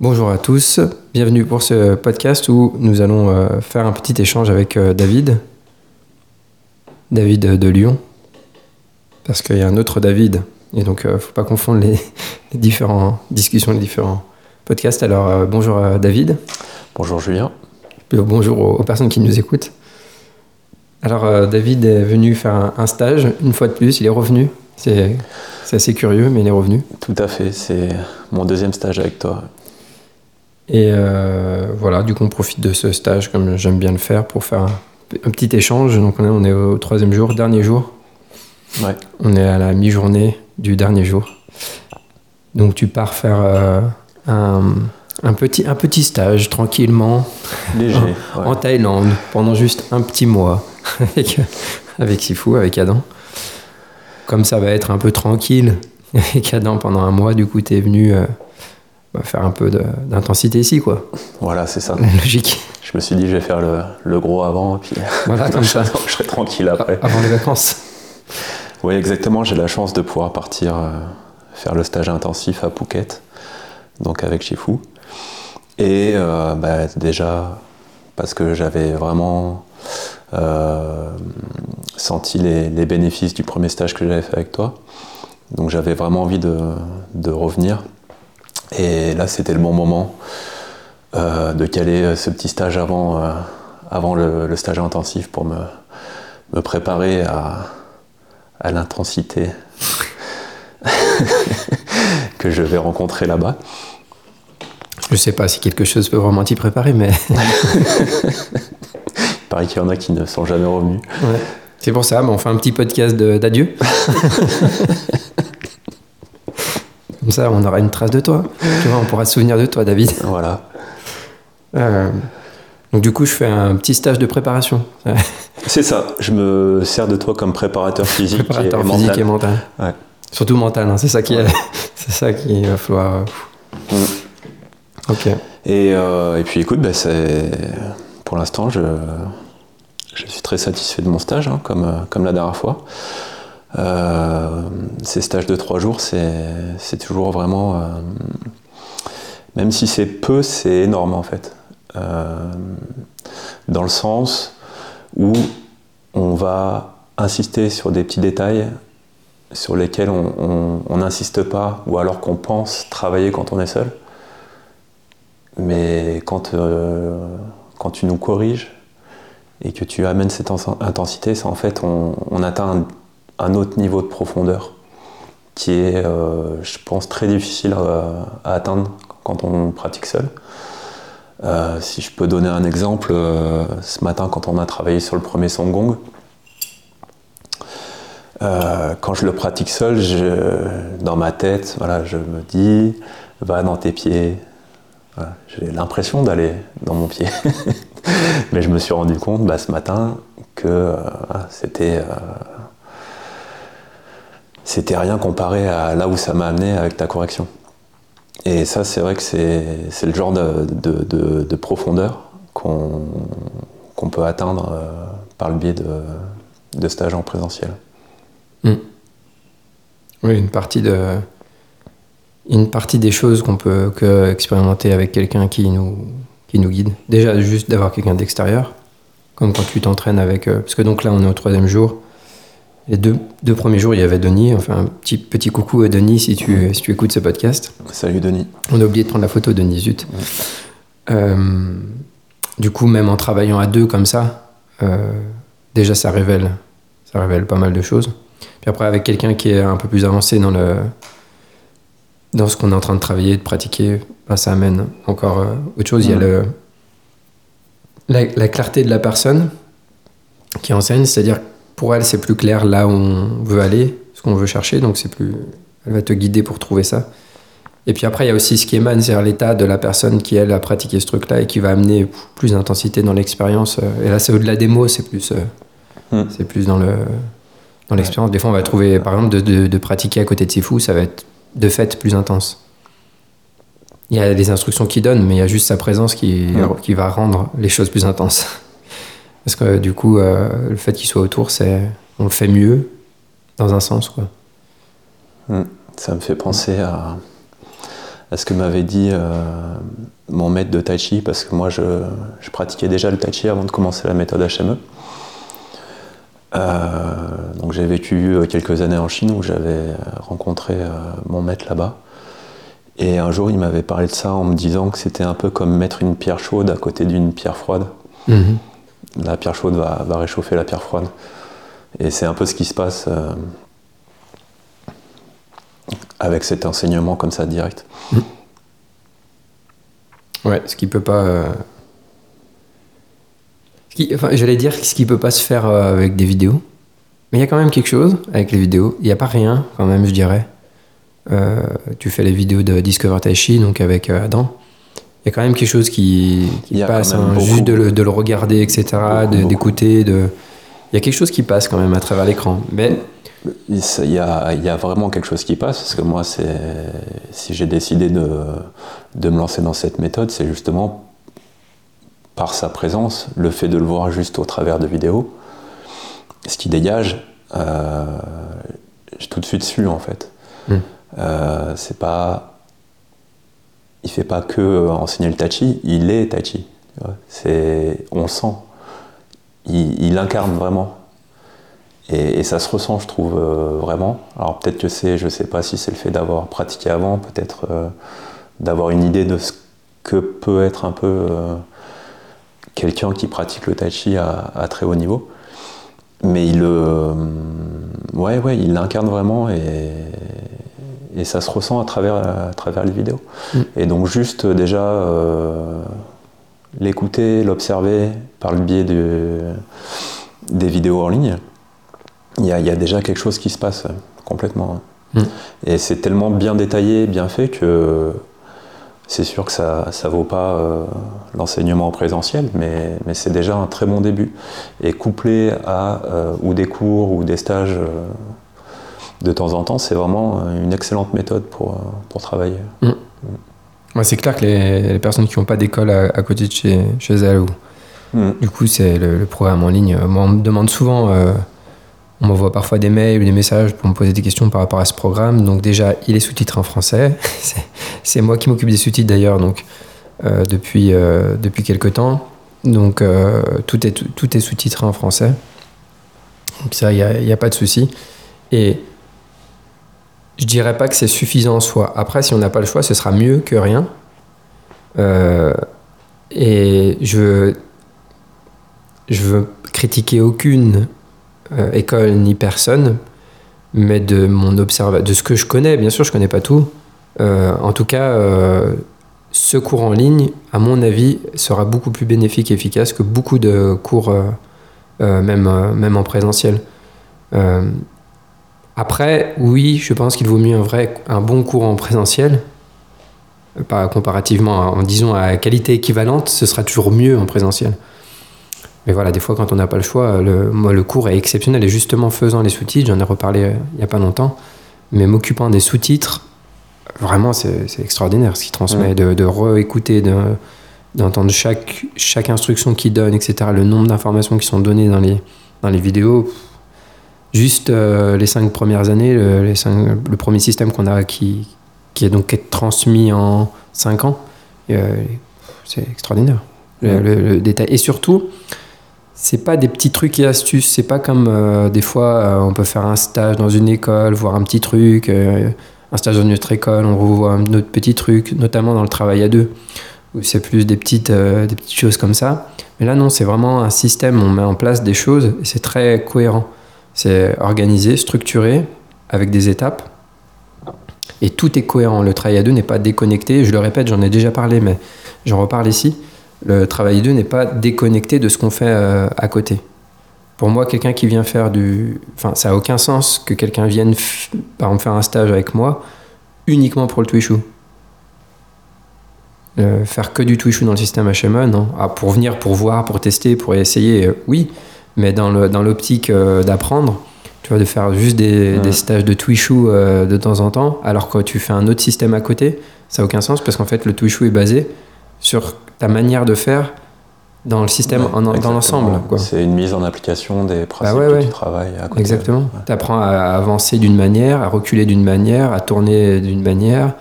Bonjour à tous, bienvenue pour ce podcast où nous allons euh, faire un petit échange avec euh, David. David de Lyon. Parce qu'il y a un autre David. Et donc, il ne faut pas confondre les, les différentes discussions, les différents podcasts. Alors, euh, bonjour à David. Bonjour Julien. Et bonjour aux, aux personnes qui nous écoutent. Alors, euh, David est venu faire un, un stage, une fois de plus, il est revenu. C'est assez curieux, mais il est revenu. Tout à fait, c'est mon deuxième stage avec toi. Et euh, voilà, du coup, on profite de ce stage, comme j'aime bien le faire, pour faire un, un petit échange. Donc, on est, on est au troisième jour, dernier jour. Ouais, On est à la mi-journée du dernier jour. Donc, tu pars faire euh, un, un petit, un petit stage tranquillement léger. en, ouais. en Thaïlande pendant juste un petit mois avec, avec Sifu, avec Adam. Comme ça va être un peu tranquille avec Adam pendant un mois, du coup, tu es venu euh, bah, faire un peu d'intensité ici, quoi. Voilà, c'est ça. Logique. Je me suis dit, je vais faire le, le gros avant, et puis Voilà, comme ça. je serai tranquille après. Avant les vacances. Oui, exactement, j'ai la chance de pouvoir partir euh, faire le stage intensif à Phuket, donc avec Shifu. Et euh, bah, déjà, parce que j'avais vraiment euh, senti les, les bénéfices du premier stage que j'avais fait avec toi. Donc j'avais vraiment envie de, de revenir. Et là, c'était le bon moment euh, de caler ce petit stage avant, euh, avant le, le stage intensif pour me, me préparer à, à l'intensité que je vais rencontrer là-bas. Je sais pas si quelque chose peut vraiment t'y préparer, mais Il paraît qu'il y en a qui ne sont jamais revenus. ouais. c'est pour ça. mais on fait un petit podcast d'adieu. Comme ça, on aura une trace de toi. Tu vois, on pourra se souvenir de toi, David. Voilà. Euh, donc du coup, je fais un petit stage de préparation. C'est ça, je me sers de toi comme préparateur physique Préparateur et physique mental. et mental. Ouais. Surtout mental, hein, c'est ça qui est, c'est ça qui va falloir. Mm. Ok. Et, euh, et puis écoute, bah, c'est- pour l'instant, je, je suis très satisfait de mon stage, hein, comme, euh, comme la dernière fois. Euh, ces stages de trois jours, c'est toujours vraiment... euh, même si c'est peu, c'est énorme en fait. Euh, dans le sens où on va insister sur des petits détails sur lesquels on- n'insiste pas, ou alors qu'on pense travailler quand on est seul. Mais quand, quand tu nous corriges et que tu amènes cette intensité, c'est en fait on atteint un, autre niveau de profondeur qui est, euh, je pense, très difficile à, atteindre quand on pratique seul. Euh, si je peux donner un exemple, euh, ce matin quand on a travaillé sur le premier son gong, euh, quand je le pratique seul, dans ma tête, voilà, je me dis, va dans tes pieds, J'ai l'impression d'aller dans mon pied. Mais je me suis rendu compte bah, ce matin que c'était c'était rien comparé à là où ça m'a amené avec ta correction. Et ça, c'est vrai que c'est le genre de, de- de- de profondeur qu'on peut atteindre euh, par le biais de, stages en présentiel. Oui, une partie des choses qu'on peut que expérimenter avec quelqu'un qui nous, qui nous guide. Déjà, juste d'avoir quelqu'un d'extérieur, comme quand tu t'entraînes avec. euh, parce que donc là, on est au troisième jour. Les deux, deux premiers jours, il y avait Denis. Enfin, un petit, petit coucou à Denis si tu, si tu écoutes ce podcast. Salut Denis. On a oublié de prendre la photo de Denis, zut. Euh, du coup, même en travaillant à deux comme ça, euh, déjà ça révèle, ça révèle pas mal de choses. Puis après, avec quelqu'un qui est un peu plus avancé dans le dans ce qu'on est en train de travailler, de pratiquer, ben, ça amène encore euh, autre chose. Il y a le la, la clarté de la personne qui enseigne, c'est-à-dire pour elle, c'est plus clair là où on veut aller, ce qu'on veut chercher, donc c'est plus, elle va te guider pour trouver ça. Et puis après, il y a aussi ce qui émane, c'est-à-dire l'état de la personne qui, elle, a pratiqué ce truc-là et qui va amener plus d'intensité dans l'expérience. Euh, Et là, c'est au-delà des mots, c'est plus, euh, Hmm. c'est plus dans le dans l'expérience. Des fois, on va trouver, par exemple, de, de- de pratiquer à côté de Sifu, ça va être de fait plus intense. Il y a des instructions qu'il donne, mais il y a juste sa présence qui, Hmm. qui va rendre les choses plus intenses. Parce que du coup, euh, le fait qu'il soit autour, c'est on le fait mieux dans un sens, quoi. Ça me fait penser à, à ce que m'avait dit euh, mon maître de Tai Chi, parce que moi je, je pratiquais déjà le Tai Chi avant de commencer la méthode HME. Euh, donc j'ai vécu quelques années en Chine où j'avais rencontré euh, mon maître là-bas. Et un jour il m'avait parlé de ça en me disant que c'était un peu comme mettre une pierre chaude à côté d'une pierre froide. Mhm. La pierre chaude va, réchauffer la pierre froide. Et c'est un peu ce qui se passe euh, avec cet enseignement comme ça direct. Ouais, ce qui peut pas. euh, Enfin, j'allais dire ce qui peut pas se faire euh, avec des vidéos. Mais il y a quand même quelque chose avec les vidéos. Il n'y a pas rien, quand même, je dirais. Tu fais les vidéos de Discover Tai Chi, donc avec Adam. Il y a quand même quelque chose qui, passe, hein, juste de le, de le regarder, etc., d'écouter. De... Il y a quelque chose qui passe quand même à travers l'écran. Mais Il s- il y a, il y a vraiment quelque chose qui passe, parce que moi, si j'ai décidé de, de me lancer dans cette méthode, c'est justement par sa présence, le fait de le voir juste au travers de vidéos, ce qui dégage, euh, j'ai tout de suite su en fait. Mm. Euh, c'est pas. Il fait pas que euh, enseigner le tai chi, il est tai chi. C'est, on sent. Il, il incarne vraiment. Et, ça se ressent, je trouve, euh, vraiment. Alors peut-être que c'est, je sais pas si c'est le fait d'avoir pratiqué avant, peut-être euh, d'avoir une idée de ce que peut être un peu quelqu'un qui pratique le tai chi à, très haut niveau. Mais il, ouais, ouais, il l'incarne vraiment et, et ça se ressent à travers, à travers les vidéos. Mm. Et donc juste euh, déjà euh, l'écouter, l'observer par le biais de, des vidéos en ligne, il y, a, il y a déjà quelque chose qui se passe euh, complètement. Mm. Et c'est tellement bien détaillé, bien fait que c'est sûr que ça ne vaut pas euh, l'enseignement en présentiel, mais, mais c'est déjà un très bon début. Et couplé à euh, ou des cours ou des stages de temps en temps, c'est vraiment euh, une excellente méthode pour, euh, pour travailler. ouais, c'est clair que les, les personnes qui n'ont pas d'école à, à côté de chez, chez elles, ou Mm. Du coup, c'est le, le programme en ligne. Moi, on me demande souvent, euh, on m'envoie parfois des mails ou des messages pour me poser des questions par rapport à ce programme. Donc déjà, il est sous-titré en français. C'est- moi qui m'occupe des sous-titres d'ailleurs, donc euh, depuis euh, depuis quelque temps. Donc tout est tout est sous-titré en français. Donc ça, il n'y a, a pas de souci. Et je dirais pas que c'est suffisant en soi. Après, si on n'a pas le choix, ce sera mieux que rien. Euh, et je je veux critiquer aucune euh, école ni personne, mais de mon observa de ce que je connais, bien sûr, je connais pas tout. Euh, en tout cas, ce cours en ligne, à mon avis, sera beaucoup plus bénéfique et efficace que beaucoup de cours, même, même en présentiel. Après, oui, je pense qu'il vaut mieux un vrai, un bon cours en présentiel. Pas comparativement, en disant à qualité équivalente, ce sera toujours mieux en présentiel. Mais voilà, des fois, quand on n'a pas le choix, le, moi, le cours est exceptionnel. Et justement, faisant les sous-titres, j'en ai reparlé euh, il n'y a pas longtemps, mais m'occupant des sous-titres, vraiment, c'est extraordinaire ce qu'il transmet, Ouais. de, de réécouter, de- d'entendre chaque, chaque instruction qu'il donne, etc., le nombre d'informations qui sont données dans les, dans les vidéos. Juste euh, les cinq premières années, le, les cinq- le premier système qu'on a qui, qui est donc transmis en cinq ans, euh, c'est extraordinaire. Le, Ouais. le- le détail. Et surtout, c'est pas des petits trucs et astuces. C'est pas comme euh, des fois on peut faire un stage dans une école, voir un petit truc, un stage dans une autre école, on revoit un autre petit truc, notamment dans le travail à deux, où c'est plus des petites, des petites choses comme ça. Mais là non, c'est vraiment un système. On met en place des choses et c'est très cohérent. C'est organisé, structuré, avec des étapes. Et tout est cohérent. Le travail à deux n'est pas déconnecté. Je le répète, j'en ai déjà parlé, mais j'en reparle ici. Le travail à deux n'est pas déconnecté de ce qu'on fait euh, à côté. Pour moi, quelqu'un qui vient faire du... Enfin, ça n'a aucun sens que quelqu'un vienne, par exemple, faire un stage avec moi uniquement pour le Twishu. Euh, faire que du Twishu dans le système HME, non. Ah, pour venir, pour voir, pour tester, pour essayer, euh, oui. Mais dans l'optique dans d'apprendre, tu vois, de faire juste des, des stages de Twishu de temps en temps, alors que tu fais un autre système à côté, ça n'a aucun sens parce qu'en fait, le Twishu est basé sur ta manière de faire dans le système dans l'ensemble. C'est une mise en application des principes bah du travail à côté. Exactement. Tu apprends à avancer d'une manière, à reculer d'une manière, à tourner d'une manière,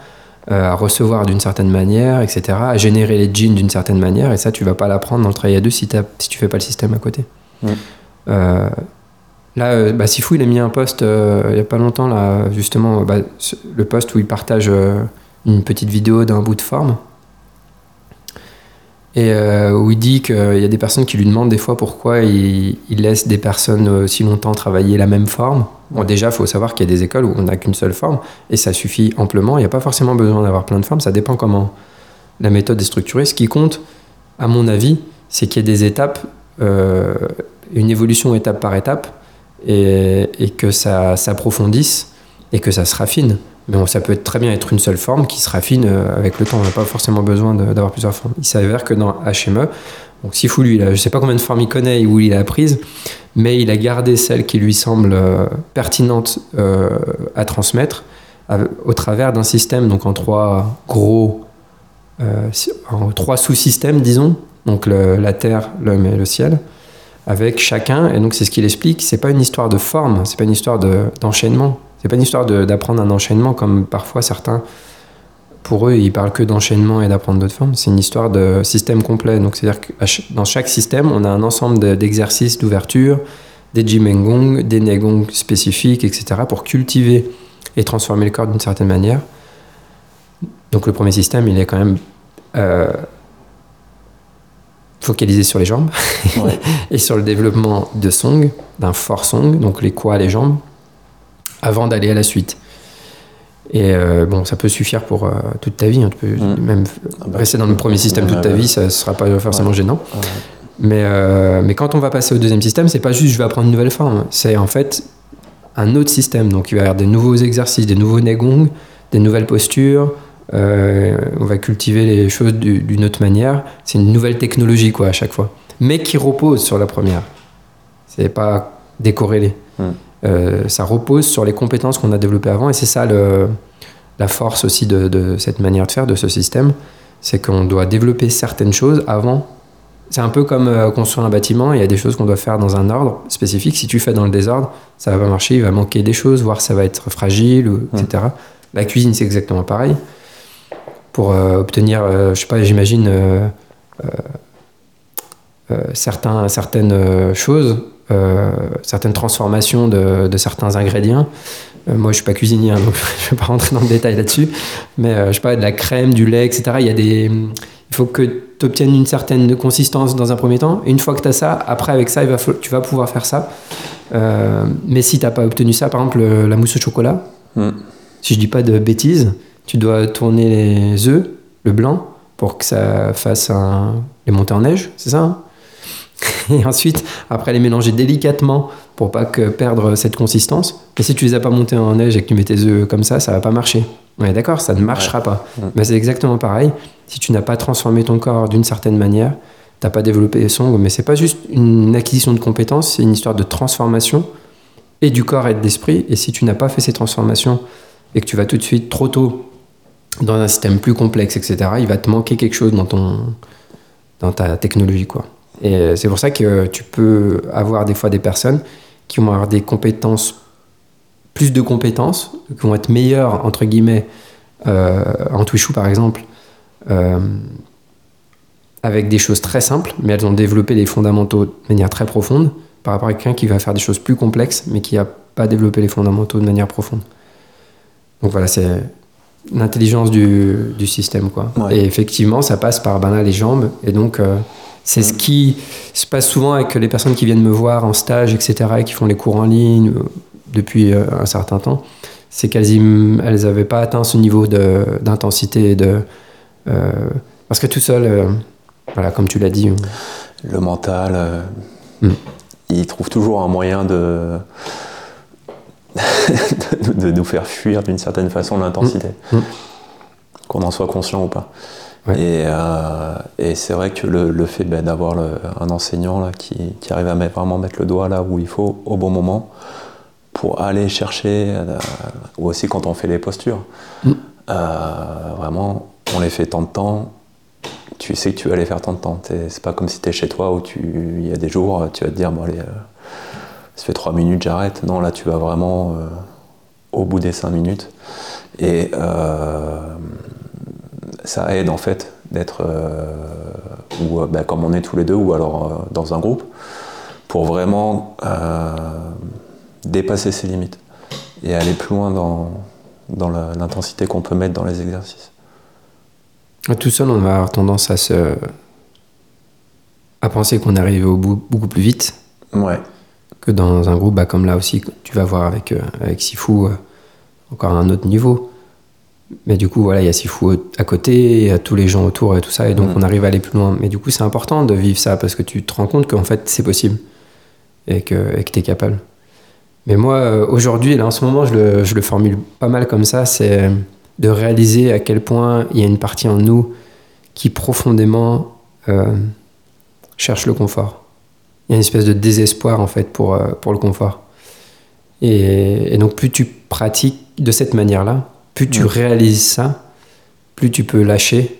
euh, à recevoir d'une certaine manière, etc. À générer les jeans d'une certaine manière. Et ça, tu vas pas l'apprendre dans le travail à deux si, si tu fais pas le système à côté. Mm. Euh, là, euh, bah, Sifou, il a mis un post il y a pas longtemps, là, justement, bah, le post où il partage une petite vidéo d'un bout de forme et euh, où il dit qu'il y a des personnes qui lui demandent des fois pourquoi il, laisse des personnes aussi longtemps travailler la même forme. Bon, déjà, il faut savoir qu'il y a des écoles où on n'a qu'une seule forme et ça suffit amplement. Il n'y a pas forcément besoin d'avoir plein de formes, ça dépend comment la méthode est structurée. Ce qui compte, à mon avis, c'est qu'il y ait des étapes, euh, une évolution étape par étape et, et que ça s'approfondisse et que ça se raffine. Mais ça peut très bien être une seule forme qui se raffine euh, avec le temps. On n'a pas forcément besoin d'avoir plusieurs formes. Il s'avère que dans HME, donc Sifu, lui, je ne sais pas combien de formes il connaît ou il a prises, mais il a gardé celle qui lui semble euh, pertinente euh, à transmettre au travers d'un système donc en trois gros, en trois sous-systèmes, disons, donc la Terre, l'homme et le ciel, avec chacun. Et donc c'est ce qu'il explique. C'est pas une histoire de forme, c'est pas une histoire d'enchaînement. C'est pas une histoire d'apprendre un enchaînement comme parfois certains, pour eux, ils parlent que d'enchaînement et d'apprendre d'autres formes. C'est une histoire de système complet. Donc, c'est-à-dire que dans chaque système, on a un ensemble d'exercices d'ouverture, des jimengong, des negong spécifiques, etc., pour cultiver et transformer le corps d'une certaine manière. Donc, le premier système, il est quand même euh, focalisé sur les jambes et sur le développement de song, d'un fort song, donc les quoi, les jambes avant d'aller à la suite. Et euh, bon, ça peut suffire pour euh, toute ta vie. Hein. Tu peux mm. même ah bah, rester dans le premier système toute ta vie, ça ne sera pas forcément gênant. Mais, euh, mais quand on va passer au deuxième système, c'est pas juste je vais apprendre une nouvelle forme. C'est en fait un autre système. Donc il va y avoir des nouveaux exercices, des nouveaux negong, des nouvelles postures. On va cultiver les choses d'une autre manière. C'est une nouvelle technologie quoi à chaque fois, mais qui repose sur la première. C'est pas décorrélé. Mm. Euh, ça repose sur les compétences qu'on a développées avant et c'est ça le, la force aussi de, cette manière de faire, de ce système, c'est qu'on doit développer certaines choses avant. C'est un peu comme euh, construire un bâtiment, il y a des choses qu'on doit faire dans un ordre spécifique. Si tu fais dans le désordre, ça va pas marcher, il va manquer des choses, voire ça va être fragile, etc. La cuisine, c'est exactement pareil. Pour euh, obtenir, je sais pas, j'imagine certains, certaines choses, euh, certaines transformations de, certains ingrédients. Euh, moi, je suis pas cuisinier, hein, donc je vais pas rentrer dans le détail là-dessus. Mais euh, je sais pas, de la crème, du lait, etc. Il y a des, il faut que tu obtiennes une certaine consistance dans un premier temps. Et une fois que tu as ça, après avec ça, il va, tu vas pouvoir faire ça. mais si tu n'as pas obtenu ça, par exemple, la mousse au chocolat, mm. si je dis pas de bêtises, tu dois tourner les œufs, le blanc, pour que ça fasse un... les montées en neige, c'est ça hein et ensuite, après les mélanger délicatement pour pas que perdre cette consistance. Et si tu les as pas montés en neige et que tu mets tes œufs comme ça, ça va pas marcher. Ouais, d'accord, ça ne marchera pas. Mais c'est exactement pareil. Si tu n'as pas transformé ton corps d'une certaine manière, t'as pas développé les sons, mais c'est pas juste une acquisition de compétences, c'est une histoire de transformation et du corps et de l'esprit. Et si tu n'as pas fait ces transformations et que tu vas tout de suite trop tôt dans un système plus complexe, etc., il va te manquer quelque chose dans ton dans ta technologie, quoi. Et c'est pour ça que tu peux avoir des fois des personnes qui vont avoir des compétences, plus de compétences, qui vont être meilleures, entre guillemets, euh, en Twishu par exemple, euh, avec des choses très simples, mais elles ont développé les fondamentaux de manière très profonde, par rapport à quelqu'un qui va faire des choses plus complexes, mais qui n'a pas développé les fondamentaux de manière profonde. Donc voilà, c'est l'intelligence du, du, système. Quoi. Et effectivement, ça passe par ben les jambes, et donc... Euh, c'est ce qui se passe souvent avec les personnes qui viennent me voir en stage, etc., et qui font les cours en ligne euh, depuis euh, un certain temps. C'est qu'elles n'avaient pas atteint ce niveau d'intensité. De, euh, parce que tout seul, voilà, comme tu l'as dit. Le mental, hmm. il trouve toujours un moyen de, de nous faire fuir d'une certaine façon l'intensité, hmm. Hmm. qu'on en soit conscient ou pas. Et, et c'est vrai que le, le fait ben, d'avoir un enseignant là, qui, qui, arrive à mettre, vraiment mettre le doigt là où il faut, au bon moment, pour aller chercher, ou aussi quand on fait les postures, mm. vraiment, on les fait tant de temps, tu sais que tu vas aller faire tant de temps. C'est pas comme si tu es chez toi où il y a des jours, tu vas te dire, bon allez, ça fait 3 minutes, j'arrête. Non, là, tu vas vraiment euh, au bout des 5 minutes. Et euh, ça aide en fait d'être, euh, ou bah, comme on est tous les deux, ou alors dans un groupe, pour vraiment dépasser ses limites et aller plus loin dans, dans l'intensité qu'on peut mettre dans les exercices. Tout seul, on va avoir tendance à se à penser qu'on arrive au bout beaucoup plus vite. Ouais que dans un groupe bah, comme là aussi, tu vas voir avec, euh, avec Sifu, euh, encore un autre niveau. Mais du coup, voilà, il y a Sifu à côté, il y a tous les gens autour et tout ça, et donc mm. on arrive à aller plus loin. Mais du coup, c'est important de vivre ça parce que tu te rends compte qu'en fait, c'est possible et que tu es capable. Mais moi, euh, aujourd'hui, là, en ce moment, je le, je le, formule pas mal comme ça c'est de réaliser à quel point il y a une partie en nous qui profondément cherche le confort il y a une espèce de désespoir en fait pour, euh, pour le confort. Et, donc plus tu pratiques de cette manière-là, plus tu réalises ça, plus tu peux lâcher,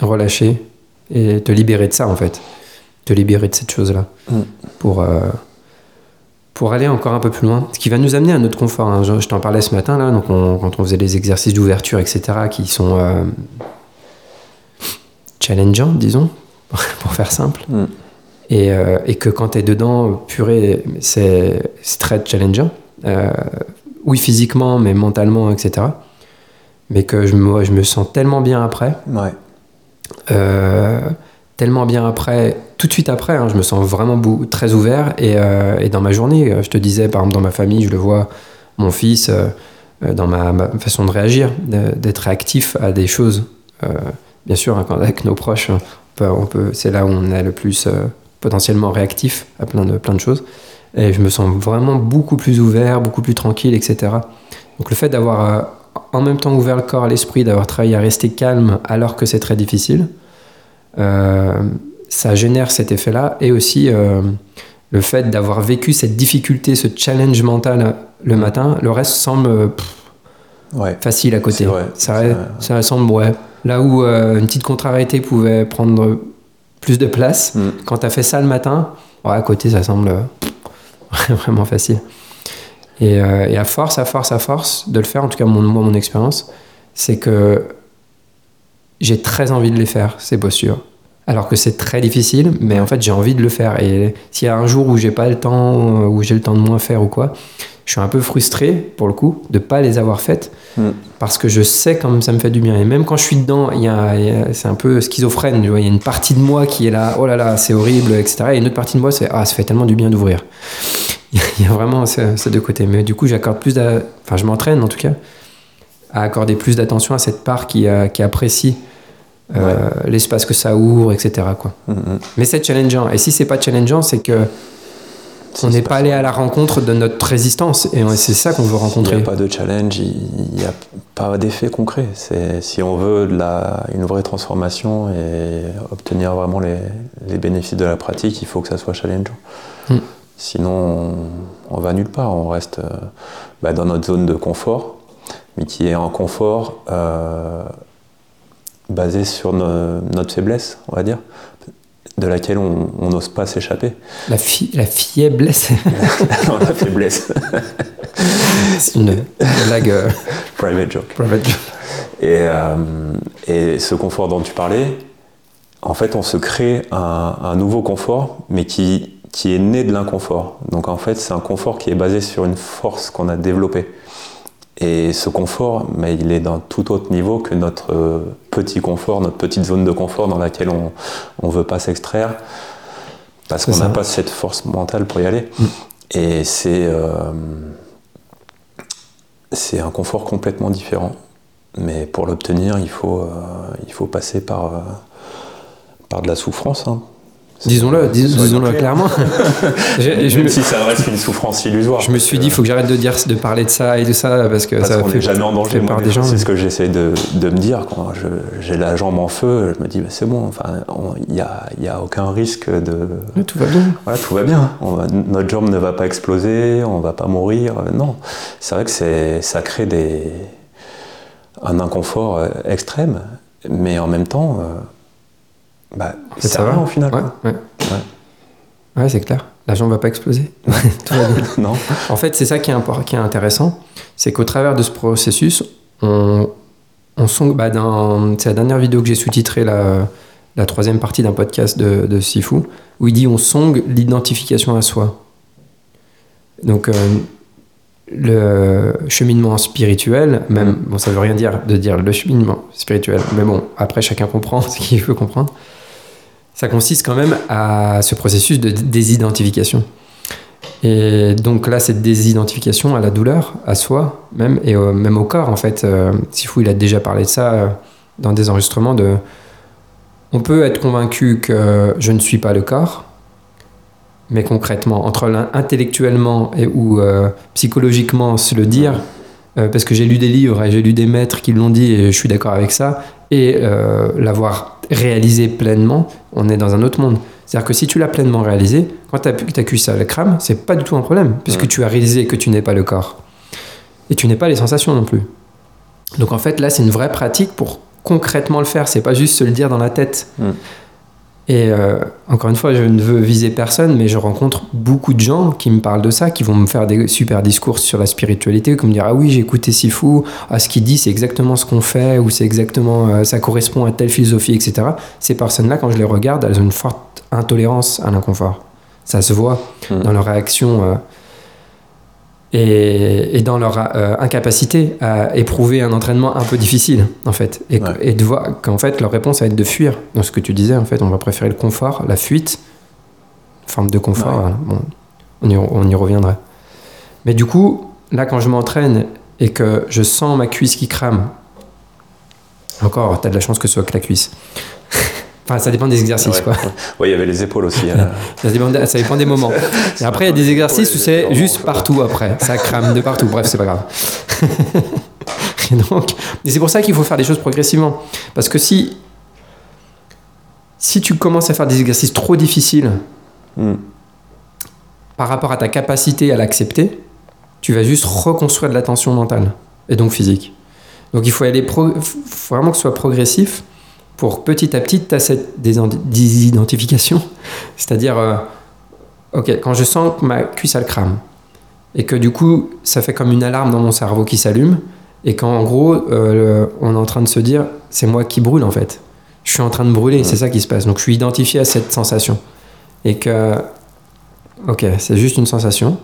relâcher et te libérer de ça en fait, te libérer de cette chose-là mm. pour, euh, pour aller encore un peu plus loin. Ce qui va nous amener à notre confort. Hein. Je, t'en parlais ce matin là, donc quand on faisait les exercices d'ouverture, etc., qui sont euh, challengeants, disons, pour faire simple. Mm. Euh, et, que quand tu es dedans, purée, c'est très challengeant. Euh, oui, physiquement, mais mentalement, etc. Mais que je, moi, je me sens tellement bien après. Ouais. Euh, tellement bien après, tout de suite après, hein, je me sens vraiment très ouvert. Et, et, dans ma journée, je te disais, par exemple, dans ma famille, je le vois, mon fils, dans ma, façon de réagir, d'être réactif à des choses. bien sûr, hein, quand, avec nos proches, on peut, on peut, c'est là où on est le plus potentiellement réactif à plein de, plein de choses. Et je me sens vraiment beaucoup plus ouvert, beaucoup plus tranquille, etc. Donc le fait d'avoir euh, en même temps ouvert le corps à l'esprit, d'avoir travaillé à rester calme alors que c'est très difficile, euh, ça génère cet effet-là. Et aussi euh, le fait d'avoir vécu cette difficulté, ce challenge mental le matin, le reste semble facile à côté. ça, ça, semble, ouais. Là où une petite contrariété pouvait prendre plus de place. Mm. Quand tu as fait ça le matin, à côté, ça semble euh, vraiment facile. Euh, et, à force, à force, à force de le faire, en tout cas, mon, moi, mon expérience, c'est que j'ai très envie de les faire, ces postures. Alors que c'est très difficile, mais en fait, j'ai envie de le faire. Et s'il y a un jour où j'ai pas le temps, où j'ai le temps de moins faire ou quoi, je suis un peu frustré, pour le coup, de pas les avoir faites, mm. parce que je sais comme ça me fait du bien. Et même quand je suis dedans, il y a, c'est un peu schizophrène. Il y a une partie de moi qui est là, oh là là, c'est horrible, etc. Et une autre partie de moi, c'est, ah, ça fait tellement du bien d'ouvrir. Il y a vraiment ces, deux côtés. Mais du coup, j'accorde plus, enfin, je m'entraîne en tout cas, à accorder plus d'attention à cette part qui, qui apprécie euh, l'espace que ça ouvre, etc. Quoi. Mm, mm. Mais c'est challengeant. Et si c'est pas challengeant, c'est que on n'est pas allé à la rencontre de notre résistance et c'est ça qu'on veut rencontrer. Il n'y a pas de challenge, il n'y a pas d'effet concret. Si on veut la, une vraie transformation et obtenir vraiment les, les, bénéfices de la pratique, il faut que ça soit challengeant. Hmm. Sinon, on, va nulle part. On reste euh, bah, dans notre zone de confort, mais qui est un confort euh, basé sur notre faiblesse, on va dire de laquelle on n'ose pas s'échapper. La, fi la faiblesse Non, la faiblesse. C'est une blague. Euh, private joke. Private joke. Et, euh, et, ce confort dont tu parlais, en fait, on se crée un, un nouveau confort, mais qui, qui est né de l'inconfort. Donc en fait, c'est un confort qui est basé sur une force qu'on a développée. Et ce confort, mais il est d'un tout autre niveau que notre euh, petit confort, notre petite zone de confort dans laquelle on ne veut pas s'extraire, parce qu'on n'a pas cette force mentale pour y aller. Mm. Et c'est euh, c'est un confort complètement différent. Mais pour l'obtenir, il faut, euh, il faut passer par, par de la souffrance. Hein. Disons-le, disons-le clairement. Je- je Même me- si ça reste une souffrance illusoire. Je me suis dit, il faut que j'arrête de dire, de parler de ça et de ça parce que Parce ça qu'on fait, n'est jamais en danger. moi, des gens. C'est ce que j'essaie de, de me dire quand je- j'ai la jambe en feu. Je me dis, bah, c'est bon, enfin, il n'y a, y a aucun risque de. Tout va bien. Voilà, tout va bien. On va- notre jambe ne va pas exploser, on va pas mourir. Non, c'est vrai que c'est, ça crée des, un inconfort euh, extrême, mais en même temps, euh, bah, fait, c'est rien au final. Ouais, ouais. Ouais, c'est clair. La jambe va pas exploser. tout va bien. non En fait, c'est ça qui est, qui est intéressant, c'est qu'au travers de ce processus, on, on songe, bah, c'est la dernière vidéo que j'ai sous-titrée, la, la troisième partie d'un podcast de, de Sifu, où il dit on songe l'identification à soi. Donc, euh, le cheminement spirituel, même, bon, ça veut rien dire de dire le cheminement spirituel, mais bon, après, chacun comprend ce qu'il veut comprendre. Ça consiste quand même à ce processus de désidentification. Et donc là, cette désidentification à la douleur, à soi, même, et euh, même au corps, en fait. Euh, Sifu, il a déjà parlé de ça euh, dans des enregistrements. On peut être convaincu que je ne suis pas le corps, mais concrètement, entre intellectuellement et, ou euh, psychologiquement se le dire, euh, parce que j'ai lu des livres et j'ai lu des maîtres qui l'ont dit et je suis d'accord avec ça, et l'avoir réalisé pleinement, on est dans un autre monde. C'est-à-dire que si tu l'as pleinement réalisé, quand tu as ta cuisse à la crame, c'est pas du tout un problème, puisque Ouais. tu as réalisé que tu n'es pas le corps. Et tu n'es pas les sensations non plus. Donc en fait, là, c'est une vraie pratique pour concrètement le faire. C'est pas juste se le dire dans la tête. Et euh, encore une fois, je ne veux viser personne, mais je rencontre beaucoup de gens qui me parlent de ça, qui vont me faire des super discours sur la spiritualité, comme me dire ah oui j'ai écouté Sifu, ah ce qu'il dit c'est exactement ce qu'on fait ou c'est exactement euh, ça correspond à telle philosophie, etc. Ces personnes-là, quand je les regarde, elles ont une forte intolérance à l'inconfort. Ça se voit Mm. dans leur réaction euh, et, et dans leur euh, incapacité à éprouver un entraînement un peu difficile, en fait. Et, Ouais. et de voir qu'en fait, leur réponse va être de fuir. Dans ce que tu disais, en fait, on va préférer le confort, la fuite, forme de confort. Ouais. voilà. Bon, on, y, on y reviendra. Mais du coup, là, quand je m'entraîne et que je sens ma cuisse qui crame, encore, t'as de la chance que ce soit que la cuisse. enfin, ça dépend des exercices, Ouais. quoi. Ouais, il y avait les épaules aussi. hein. Ça dépend, ça dépend des moments. Et après, il y a des exercices où c'est juste partout après. Ça crame de partout. Bref, c'est pas grave. et donc, c'est pour ça qu'il faut faire des choses progressivement. Parce que si, si tu commences à faire des exercices trop difficiles Mm. par rapport à ta capacité à l'accepter, tu vas juste reconstruire de la tension mentale et donc physique. Donc il faut aller pro- faut vraiment que ce soit progressif pour petit à petit tu as cette désidentification. C'est-à-dire, euh, ok, quand je sens que ma cuisse elle crame et que du coup ça fait comme une alarme dans mon cerveau qui s'allume et qu'en gros euh, on est en train de se dire c'est moi qui brûle en fait. Je suis en train de brûler, c'est ça qui se passe. Donc je suis identifié à cette sensation et que ok c'est juste une sensation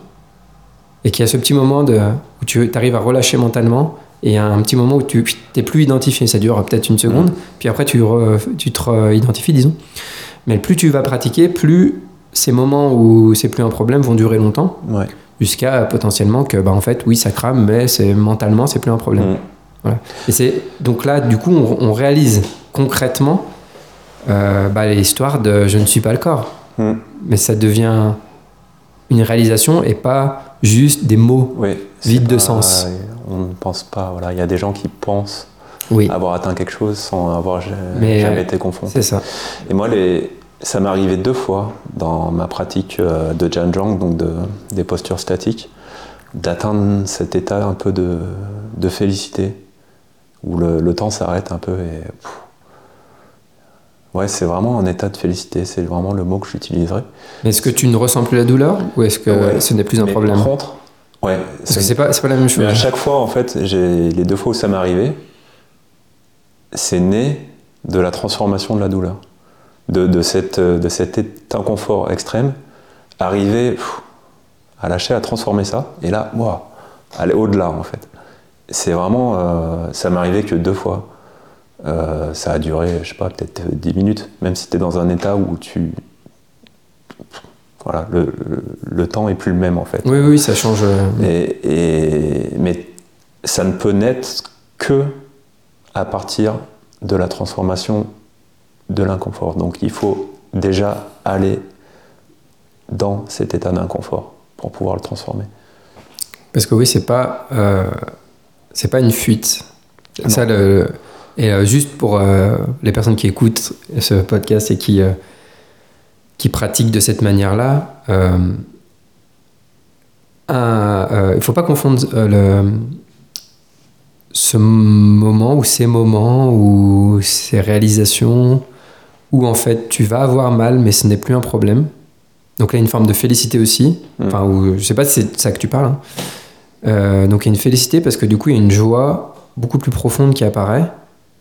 et qu'il y a ce petit moment de, où tu arrives à relâcher mentalement et il y a un petit moment où tu n'es plus identifié. Ça dure peut-être une seconde. Puis après tu, re- tu te re-identifies disons. Mais plus tu vas pratiquer plus ces moments où c'est plus un problème vont durer longtemps. Ouais. jusqu'à potentiellement que bah en fait oui ça crame mais c'est mentalement c'est plus un problème. Mm. et c'est donc là, du coup, on, on réalise concrètement euh, bah, l'histoire de je ne suis pas le corps. Mais ça devient une réalisation et pas juste des mots. Oui, Vide c'est de pas- sens. On ne pense pas. Voilà, il y a des gens qui pensent Oui, avoir atteint quelque chose sans avoir ja- Mais, jamais euh, été confronté. c'est ça. Et moi, les... ça m'est arrivé deux fois dans ma pratique euh, de Janjang, donc de, des postures statiques, d'atteindre cet état un peu de, de félicité, où le, le temps s'arrête un peu et. pff. Ouais, c'est vraiment un état de félicité, c'est vraiment le mot que j'utiliserais. Mais est-ce que tu ne ressens plus la douleur ou est-ce que Ouais. ce n'est plus un Mais problème Par contre, ouais, Parce que c'est pas, c'est pas la même chose. Mais à chaque fois, en fait, j'ai les deux fois où ça m'est arrivé, c'est né de la transformation de la douleur, de, de, cette, de cet inconfort extrême, arriver pff, à lâcher, à transformer ça, et là, waouh, aller au-delà, en fait. C'est vraiment, euh, ça m'est arrivé que deux fois. Euh, ça a duré, je sais pas, peut-être 10 minutes, même si tu es dans un état où tu. Voilà, le, le, le temps est plus le même en fait. Oui, oui, ça change. euh, Et, et- mais ça ne peut naître que à partir de la transformation de l'inconfort. Donc il faut déjà aller dans cet état d'inconfort pour pouvoir le transformer. Parce que oui, c'est pas, euh, c'est pas une fuite. Ça, le, et euh, juste pour euh, les personnes qui écoutent ce podcast et qui, qui pratiquent de cette manière-là, il ne faut pas confondre le, ce moment ou ces moments ou ces réalisations où en fait tu vas avoir mal mais ce n'est plus un problème. Donc là, il y a une forme de félicité aussi. Mm. Enfin, où, je sais pas si c'est ça que tu parles. Hein. Euh, donc il y a une félicité parce que du coup, il y a une joie beaucoup plus profonde qui apparaît.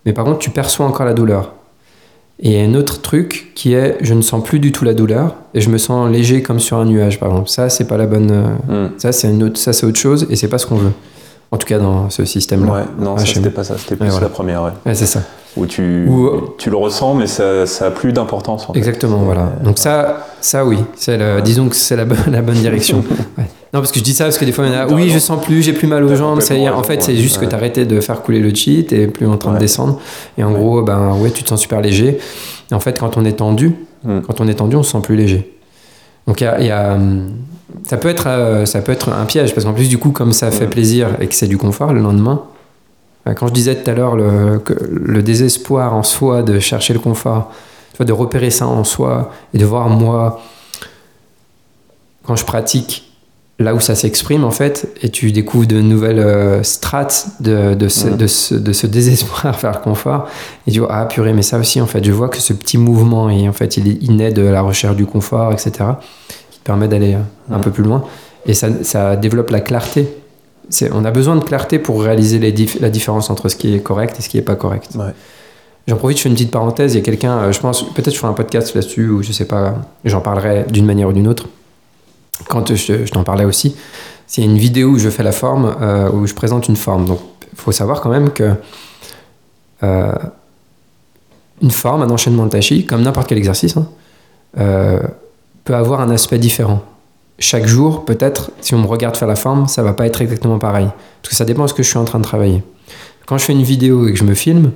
Mais par contre, tu perçois encore la douleur. Et il y a un autre truc qui est je ne sens plus du tout la douleur et je me sens léger comme sur un nuage, par exemple. Ça, c'est pas la bonne. Euh, mm. Ça, c'est une autre, ça, c'est autre chose et c'est pas ce qu'on veut. En tout cas, dans ce système-là. Ouais, non, c'était pas ça. C'était plus la première. Ouais, c'est ça. Où tu, tu le ressens, mais ça, ça a plus d'importance. Exactement, voilà. Donc ça, ça oui, c'est disons que c'est la, bonne, la bonne direction. Non, parce que je dis ça parce que des fois, il y en a, oui, je sens plus, j'ai plus mal aux jambes, ça. En fait, c'est juste que tu arrêté de faire couler le cheat et plus en train de descendre. Et en gros, ben ouais, tu te sens super léger. Et en fait, quand on est tendu, mm. quand on est tendu, on se sent plus léger. Donc il y a, ça peut être, euh, ça peut être un piège parce qu'en plus du coup, comme ça fait plaisir et que c'est du confort le lendemain. Euh, quand je disais tout à l'heure le, le désespoir en soi de chercher le confort, de repérer ça en soi et de voir moi quand je pratique là où ça s'exprime en fait et tu découvres de nouvelles euh, strates de, de, ce, de, ce, de, ce, désespoir à faire le confort et tu vois ah purée mais ça aussi en fait je vois que ce petit mouvement et en fait il, il naît de la recherche du confort etc permet d'aller euh, un peu plus loin. Et ça, ça développe la clarté. On a besoin de clarté pour réaliser les la différence entre ce qui est correct et ce qui n'est pas correct. J'en profite, je fais une petite parenthèse. Il y a quelqu'un, euh, je pense, peut-être je ferai un podcast là-dessus ou je sais pas, j'en parlerai d'une manière ou d'une autre. Quand je, t'en parlais aussi, c'est une vidéo où je fais la forme, euh, où je présente une forme. Donc, il faut savoir quand même que une forme, un enchaînement de tachi, comme n'importe quel exercice, hein, peut avoir un aspect différent. Chaque jour, peut-être, si on me regarde faire la forme, ça va pas être exactement pareil. Parce que ça dépend de ce que je suis en train de travailler. Quand je fais une vidéo et que je me filme,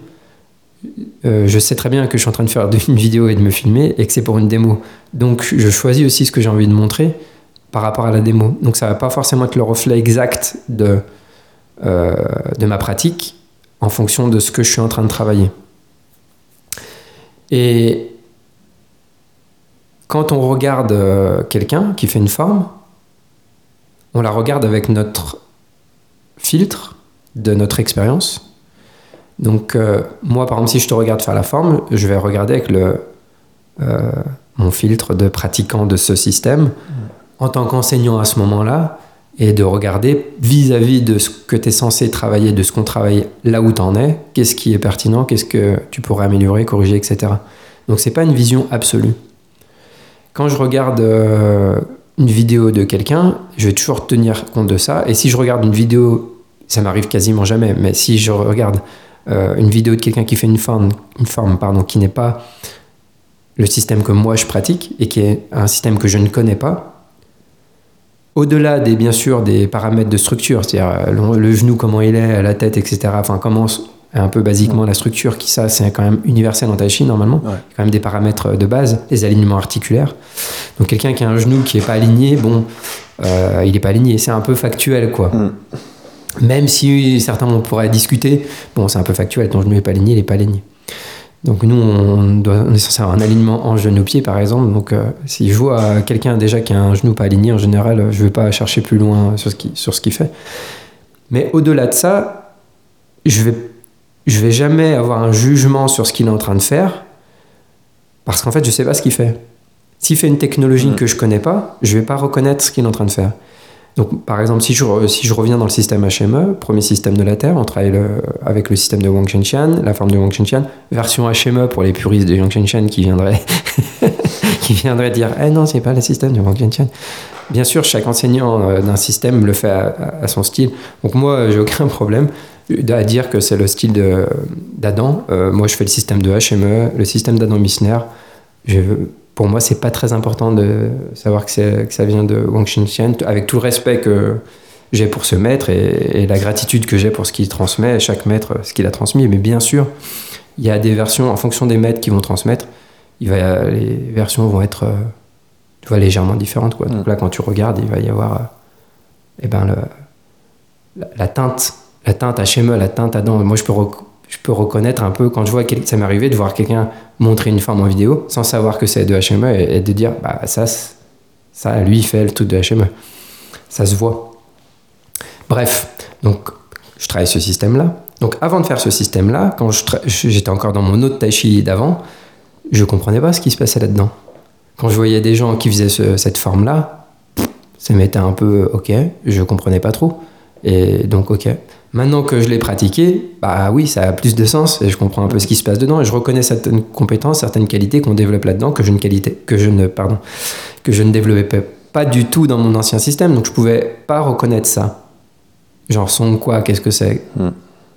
euh, je sais très bien que je suis en train de faire une vidéo et de me filmer et que c'est pour une démo. Donc je choisis aussi ce que j'ai envie de montrer par rapport à la démo. Donc ça va pas forcément être le reflet exact de, euh, de ma pratique en fonction de ce que je suis en train de travailler. Et quand on regarde euh, quelqu'un qui fait une forme, on la regarde avec notre filtre de notre expérience. Donc euh, moi, par exemple, si je te regarde faire la forme, je vais regarder avec le, mon filtre de pratiquant de ce système en tant qu'enseignant à ce moment-là et de regarder vis-à-vis de ce que tu es censé travailler, de ce qu'on travaille là où tu en es, qu'est-ce qui est pertinent, qu'est-ce que tu pourrais améliorer, corriger, etc. Donc c'est pas une vision absolue quand je regarde euh, une vidéo de quelqu'un, je vais toujours tenir compte de ça. Et si je regarde une vidéo, ça m'arrive quasiment jamais, mais si je regarde euh, une vidéo de quelqu'un qui fait une forme, une forme pardon, qui n'est pas le système que moi je pratique et qui est un système que je ne connais pas, au-delà des bien sûr des paramètres de structure, c'est-à-dire euh, le, genou comment il est, la tête, etc. Enfin comment un peu basiquement la structure, qui ça c'est quand même universel en tai chi normalement, il y a quand même des paramètres de base, les alignements articulaires. Donc quelqu'un qui a un genou qui est pas aligné, bon, euh, il est pas aligné, c'est un peu factuel quoi. Mm. Même si certains on pourrait discuter, bon c'est un peu factuel, ton genou est pas aligné, il est pas aligné. Donc nous on, doit, on est censé avoir un alignement en genou-pied par exemple, donc euh, si je vois quelqu'un déjà qui a un genou pas aligné, en général je vais pas chercher plus loin sur ce qu'il fait. Mais au-delà de ça, je vais je vais jamais avoir un jugement sur ce qu'il est en train de faire parce qu'en fait, je sais pas ce qu'il fait. S'il fait une technologie mm. que je connais pas, je vais pas reconnaître ce qu'il est en train de faire. Donc, par exemple, si je, reviens dans le système HME, premier système de la Terre, on travaille avec le système de Wang Chenshan, la forme de Wang Chenshan, version HME pour les puristes de Wang Chenshan qui viendraient, qui viendraient dire Eh non, c'est pas le système de Wang Chenshan. Bien sûr, chaque enseignant euh, d'un système le fait à, son style. Donc, moi, j'ai aucun problème à dire que c'est le style d'Adam. Euh, moi, je fais le système de HME, le système d'Adam Missner. Pour moi, c'est pas très important de savoir que, que ça vient de Wang Xinxian, avec tout le respect que j'ai pour ce maître et, la gratitude que j'ai pour ce qu'il transmet, chaque maître ce qu'il a transmis. Mais bien sûr, il y a des versions en fonction des maîtres qui vont transmettre. il va, les versions vont être euh, tu vois, légèrement différentes. Quoi. Donc Mm. là, quand tu regardes, il va y avoir euh, eh ben, le, la, la teinte, la teinte HME, la teinte Adam. Moi, je peux, je peux reconnaître un peu, quand je vois, ça m'est arrivé de voir quelqu'un montrer une forme en vidéo sans savoir que c'est de HME et, de dire, bah, ça, ça, lui, fait le truc de HME. Ça se voit. Bref, donc je travaille ce système-là. Donc avant de faire ce système-là, quand je tra- j'étais encore dans mon autre tai chi d'avant, je comprenais pas ce qui se passait là-dedans. Quand je voyais des gens qui faisaient ce- cette forme-là, ça m'était un peu ok, je comprenais pas trop. Et donc ok. Maintenant que je l'ai pratiqué, bah oui, ça a plus de sens et je comprends un peu ce qui se passe dedans et je reconnais certaines compétences, certaines qualités qu'on développe là-dedans que je ne qualité, que je ne pardon, que je ne développais pas du tout dans mon ancien système. Donc je pouvais pas reconnaître ça. Genre son quoi, qu'est-ce que c'est? Mm.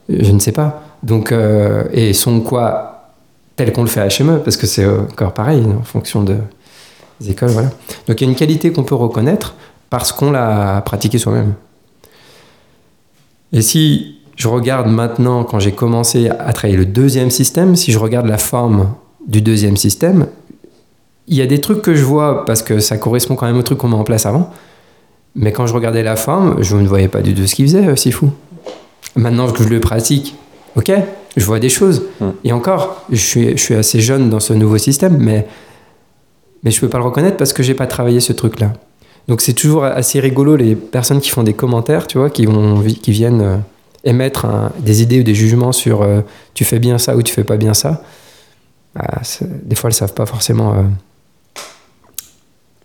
Je ne sais pas. Donc euh, et son quoi tel qu'on le fait à HME parce que c'est encore pareil en fonction de des écoles voilà. Donc il y a une qualité qu'on peut reconnaître parce qu'on l'a pratiqué soi-même. Et si je regarde maintenant, quand j'ai commencé à travailler le deuxième système, si je regarde la forme du deuxième système, il y a des trucs que je vois parce que ça correspond quand même au truc qu'on met en place avant. Mais quand je regardais la forme, je ne voyais pas du tout ce qu'il faisait, euh, c'est fou. Maintenant que je le pratique, ok, je vois des choses. Et encore, je suis, je suis assez jeune dans ce nouveau système, mais, mais je peux pas le reconnaître parce que j'ai pas travaillé ce truc-là. Donc c'est toujours assez rigolo les personnes qui font des commentaires, tu vois, qui, vont, qui viennent euh, émettre un- des idées ou des jugements sur euh, tu fais bien ça ou tu fais pas bien ça. Bah, des fois, elles savent pas forcément euh,